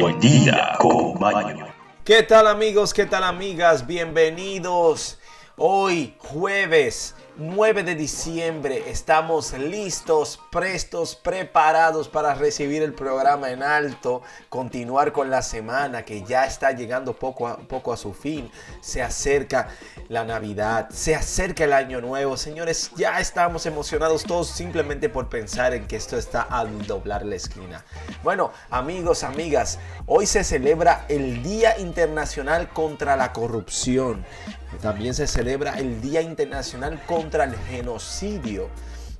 Buen día con Maño. ¿Qué tal amigos? ¿Qué tal amigas? Bienvenidos. Hoy jueves 9 de diciembre estamos listos, prestos, preparados para recibir el programa en alto, continuar con la semana que ya está llegando poco a poco a su fin. Se acerca la Navidad, se acerca el año nuevo. Señores, ya estamos emocionados todos simplemente por pensar en que esto está al doblar la esquina. Bueno, amigos, amigas, hoy se celebra el Día Internacional contra la Corrupción. También se celebra el Día Internacional contra el Genocidio.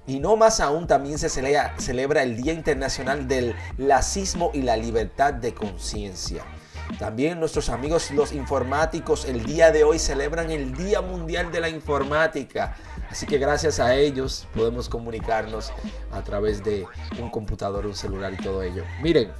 Y no más aún también se celebra, celebra el Día Internacional del Lacismo y la Libertad de Conciencia. También nuestros amigos los informáticos el día de hoy celebran el Día Mundial de la Informática. Así que gracias a ellos podemos comunicarnos a través de un computador, un celular y todo ello. Miren,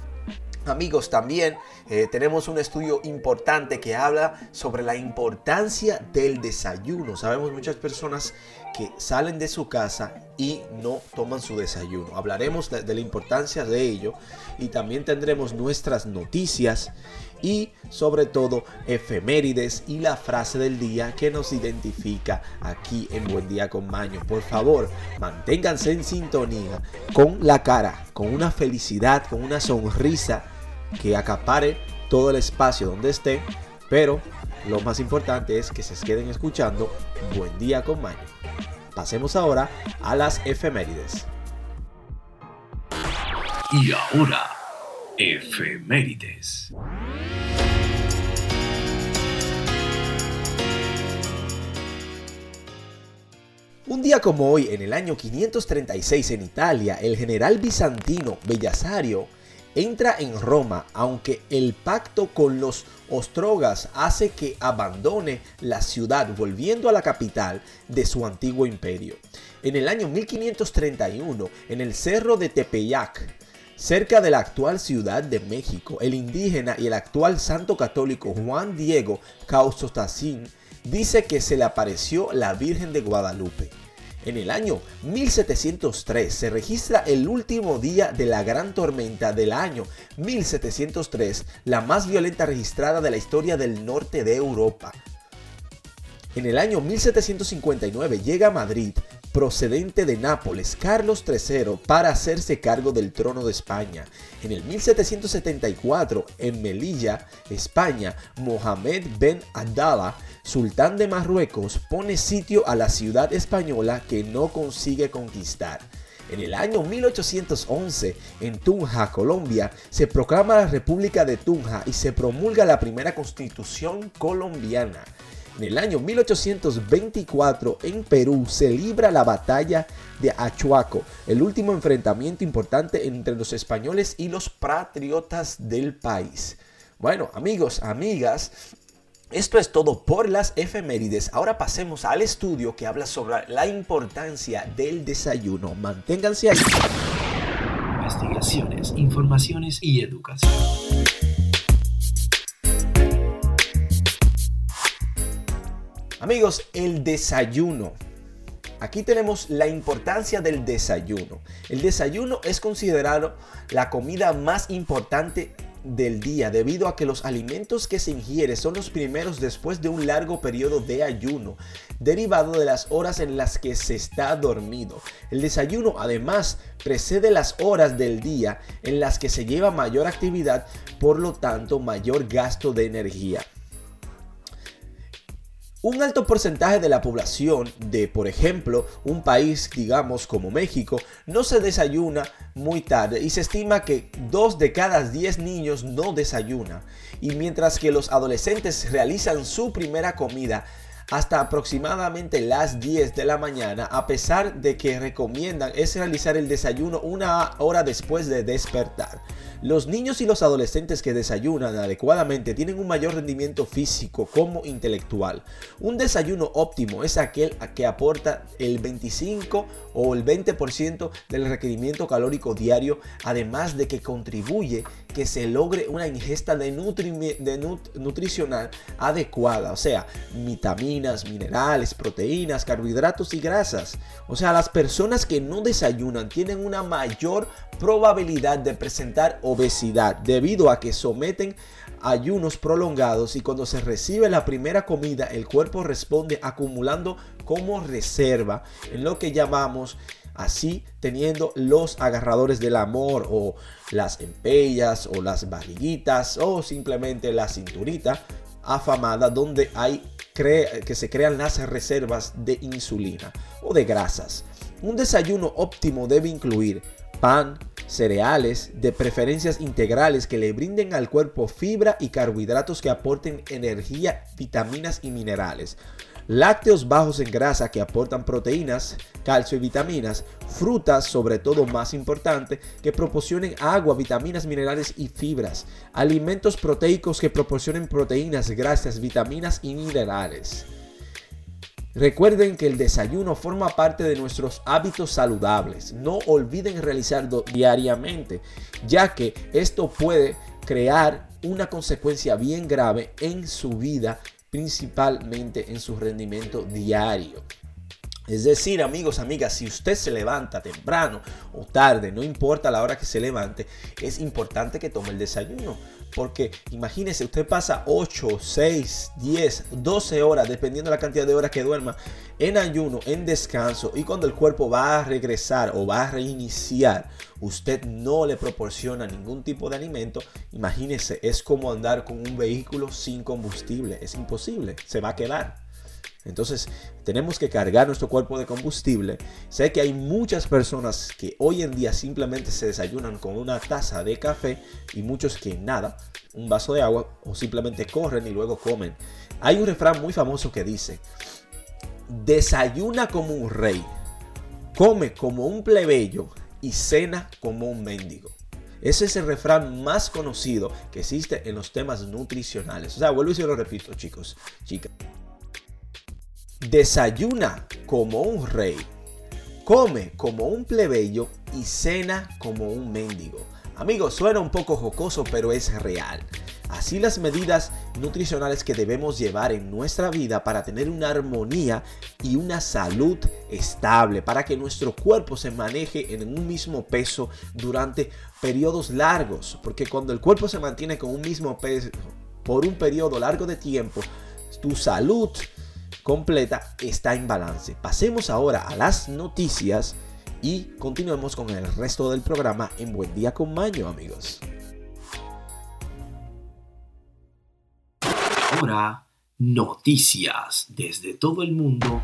Amigos, también eh, tenemos un estudio importante que habla sobre la importancia del desayuno. Sabemos muchas personas que salen de su casa y no toman su desayuno. Hablaremos de, la importancia de ello y también tendremos nuestras noticias y sobre todo efemérides y la frase del día que nos identifica aquí en Buen Día con Maño. Por favor, manténganse en sintonía con la cara, con una felicidad, con una sonrisa que acapare todo el espacio donde esté, pero lo más importante es que se queden escuchando Buen Día con Maño. Pasemos ahora a las efemérides. Y ahora, efemérides. Un día como hoy, en el año 536 en Italia, el general bizantino Bellasario entra en Roma, aunque el pacto con los ostrogas hace que abandone la ciudad, volviendo a la capital de su antiguo imperio. En el año 1531, en el cerro de Tepeyac, cerca de la actual Ciudad de México, el indígena y el actual santo católico Juan Diego Causotacín dice que se le apareció la Virgen de Guadalupe. En el año 1703 se registra el último día de la gran tormenta del año 1703, la más violenta registrada de la historia del norte de Europa. En el año 1759 llega a Madrid, procedente de Nápoles, Carlos III para hacerse cargo del trono de España. En el 1774, en Melilla, España, Mohamed Ben Abdallah sultán de Marruecos, pone sitio a la ciudad española que no consigue conquistar. En el año 1811, en Tunja, Colombia, se proclama la República de Tunja y se promulga la primera constitución colombiana. En el año 1824, en Perú, se libra la batalla de Achuaco, el último enfrentamiento importante entre los españoles y los patriotas del país. Bueno, amigos, amigas, esto es todo por las efemérides. Ahora pasemos al estudio que habla sobre la importancia del desayuno. Manténganse ahí. Investigaciones, informaciones y educación. Amigos, el desayuno. Aquí tenemos la importancia del desayuno. El desayuno es considerado la comida más importante del día debido a que los alimentos que se ingiere son los primeros después de un largo periodo de ayuno, derivado de las horas en las que se está dormido. El desayuno además precede las horas del día en las que se lleva mayor actividad, por lo tanto mayor gasto de energía. Un alto porcentaje de la población de, por ejemplo, un país, digamos, como México, no se desayuna muy tarde y se estima que dos de cada 10 niños no desayunan. Y mientras que los adolescentes realizan su primera comida hasta aproximadamente las 10 de la mañana, a pesar de que recomiendan es realizar el desayuno una hora después de despertar. Los niños y los adolescentes que desayunan adecuadamente tienen un mayor rendimiento físico como intelectual. Un desayuno óptimo es aquel que aporta el 25 o el 20% del requerimiento calórico diario, además de que contribuye que se logre una ingesta de, nutricional adecuada, o sea, vitaminas minerales, proteínas, carbohidratos y grasas. O sea, las personas que no desayunan tienen una mayor probabilidad de presentar obesidad debido a que someten ayunos prolongados y cuando se recibe la primera comida el cuerpo responde acumulando como reserva en lo que llamamos así teniendo los agarradores del amor o las empellas o las barriguitas o simplemente la cinturita afamada donde hay que se crean las reservas de insulina o de grasas. Un desayuno óptimo debe incluir pan, cereales, de preferencias integrales que le brinden al cuerpo fibra y carbohidratos que aporten energía, vitaminas y minerales. Lácteos bajos en grasa que aportan proteínas, calcio y vitaminas. Frutas, sobre todo más importante, que proporcionen agua, vitaminas, minerales y fibras. Alimentos proteicos que proporcionen proteínas, grasas, vitaminas y minerales. Recuerden que el desayuno forma parte de nuestros hábitos saludables. No olviden realizarlo diariamente, ya que esto puede crear una consecuencia bien grave en su vida, principalmente en su rendimiento diario. Es decir, amigos, amigas, si usted se levanta temprano o tarde, no importa la hora que se levante, es importante que tome el desayuno. Porque imagínese, usted pasa 8, 6, 10, 12 horas, dependiendo de la cantidad de horas que duerma, en ayuno, en descanso. Y cuando el cuerpo va a regresar o va a reiniciar, usted no le proporciona ningún tipo de alimento. Imagínese, es como andar con un vehículo sin combustible. Es imposible, se va a quedar. Entonces tenemos que cargar nuestro cuerpo de combustible. Sé que hay muchas personas que hoy en día simplemente se desayunan con una taza de café y muchos que nada, un vaso de agua o simplemente corren y luego comen. Hay un refrán muy famoso que dice, desayuna como un rey, come como un plebeyo y cena como un mendigo. Ese es el refrán más conocido que existe en los temas nutricionales. O sea, vuelvo y se lo repito, chicos, chicas. Desayuna como un rey, come como un plebeyo y cena como un mendigo. Amigos, suena un poco jocoso, pero es real. Así las medidas nutricionales que debemos llevar en nuestra vida para tener una armonía y una salud estable, para que nuestro cuerpo se maneje en un mismo peso durante periodos largos, porque cuando el cuerpo se mantiene con un mismo peso por un periodo largo de tiempo, tu salud completa está en balance. Pasemos ahora a las noticias y continuemos con el resto del programa en Buen Día con Maño, amigos. Ahora, noticias desde todo el mundo.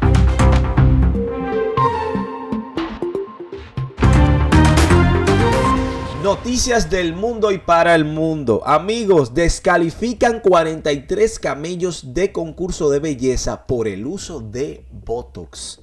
Noticias del mundo y para el mundo. Amigos, descalifican 43 camellos de concurso de belleza por el uso de Botox.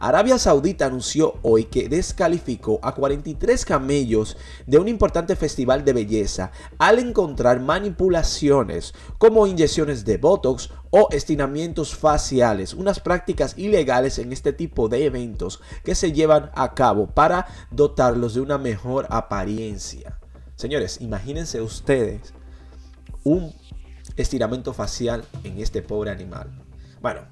Arabia Saudita anunció hoy que descalificó a 43 camellos de un importante festival de belleza al encontrar manipulaciones como inyecciones de Botox o estiramientos faciales, unas prácticas ilegales en este tipo de eventos que se llevan a cabo para dotarlos de una mejor apariencia. Señores, imagínense ustedes un estiramiento facial en este pobre animal. Bueno,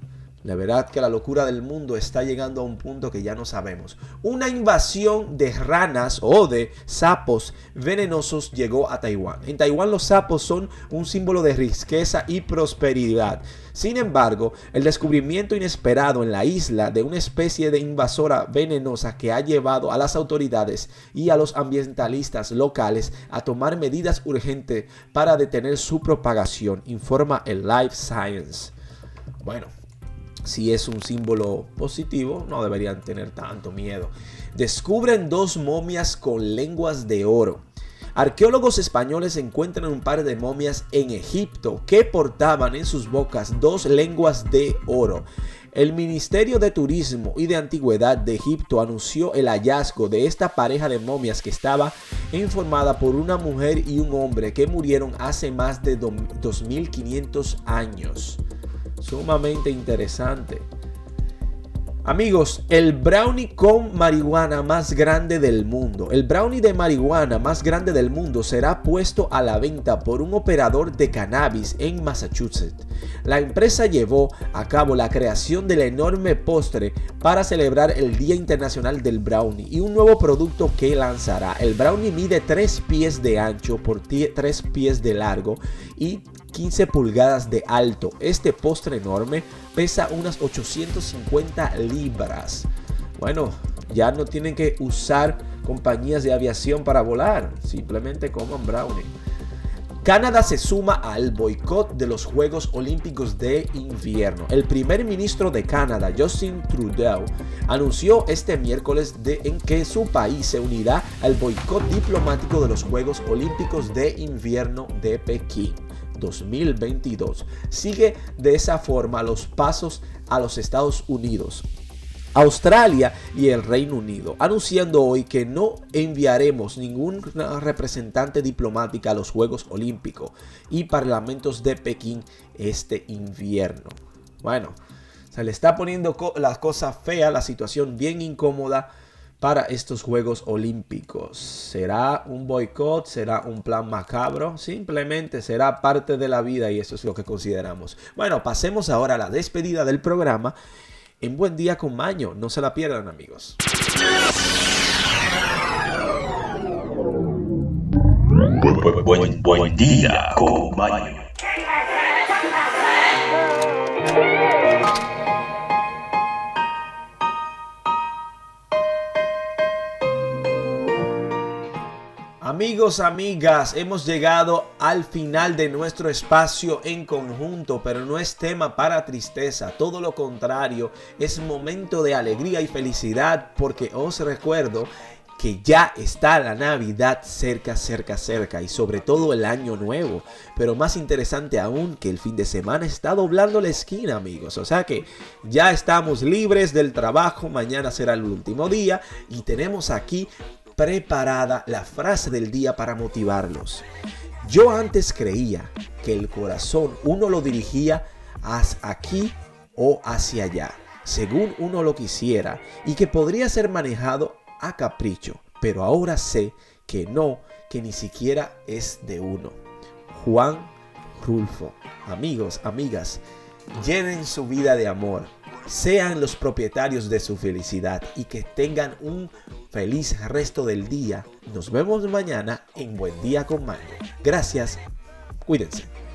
la verdad que la locura del mundo está llegando a un punto que ya no sabemos. Una invasión de ranas o de sapos venenosos llegó a Taiwán. En Taiwán los sapos son un símbolo de riqueza y prosperidad. Sin embargo, el descubrimiento inesperado en la isla de una especie de invasora venenosa que ha llevado a las autoridades y a los ambientalistas locales a tomar medidas urgentes para detener su propagación, informa el Life Science. Bueno, si es un símbolo positivo, no deberían tener tanto miedo. Descubren dos momias con lenguas de oro. Arqueólogos españoles encuentran un par de momias en Egipto que portaban en sus bocas dos lenguas de oro. El Ministerio de Turismo y de Antigüedad de Egipto anunció el hallazgo de esta pareja de momias que estaba informada por una mujer y un hombre que murieron hace más de 2500 años sumamente interesante. Amigos, el brownie con marihuana más grande del mundo. El brownie de marihuana más grande del mundo será puesto a la venta por un operador de cannabis en Massachusetts. La empresa llevó a cabo la creación del enorme postre para celebrar el Día Internacional del Brownie y un nuevo producto que lanzará. El brownie mide 3 pies de ancho por 3 pies de largo y 15 pulgadas de alto. Este postre enorme pesa unas 850 libras. Bueno, ya no tienen que usar compañías de aviación para volar, simplemente coman brownie. Canadá se suma al boicot de los Juegos Olímpicos de Invierno. El primer ministro de Canadá, Justin Trudeau, anunció este miércoles en que su país se unirá al boicot diplomático de los Juegos Olímpicos de Invierno de Pekín. 2022. Sigue de esa forma los pasos a los Estados Unidos. Australia y el Reino Unido, anunciando hoy que no enviaremos ningún representante diplomática a los Juegos Olímpicos y Parlamentos de Pekín este invierno. Bueno, se le está poniendo la cosa fea, la situación bien incómoda para estos Juegos Olímpicos. ¿Será un boicot? ¿Será un plan macabro? Simplemente será parte de la vida y eso es lo que consideramos. Bueno, pasemos ahora a la despedida del programa. En Buen Día con Maño, no se la pierdan amigos. Buen, buen día con Maño. Amigos, amigas, hemos llegado al final de nuestro espacio en conjunto, pero no es tema para tristeza, todo lo contrario, es momento de alegría y felicidad porque os recuerdo que ya está la Navidad cerca, cerca, cerca y sobre todo el año nuevo. Pero más interesante aún que el fin de semana está doblando la esquina, amigos. O sea que ya estamos libres del trabajo, mañana será el último día y tenemos aquí preparada la frase del día para motivarlos. Yo antes creía que el corazón uno lo dirigía hacia aquí o hacia allá, según uno lo quisiera, y que podría ser manejado a capricho, pero ahora sé que no, que ni siquiera es de uno. Juan Rulfo. Amigos, amigas, llenen su vida de amor, sean los propietarios de su felicidad y que tengan un feliz resto del día. Nos vemos mañana en Buen Día con Mario. Gracias. Cuídense.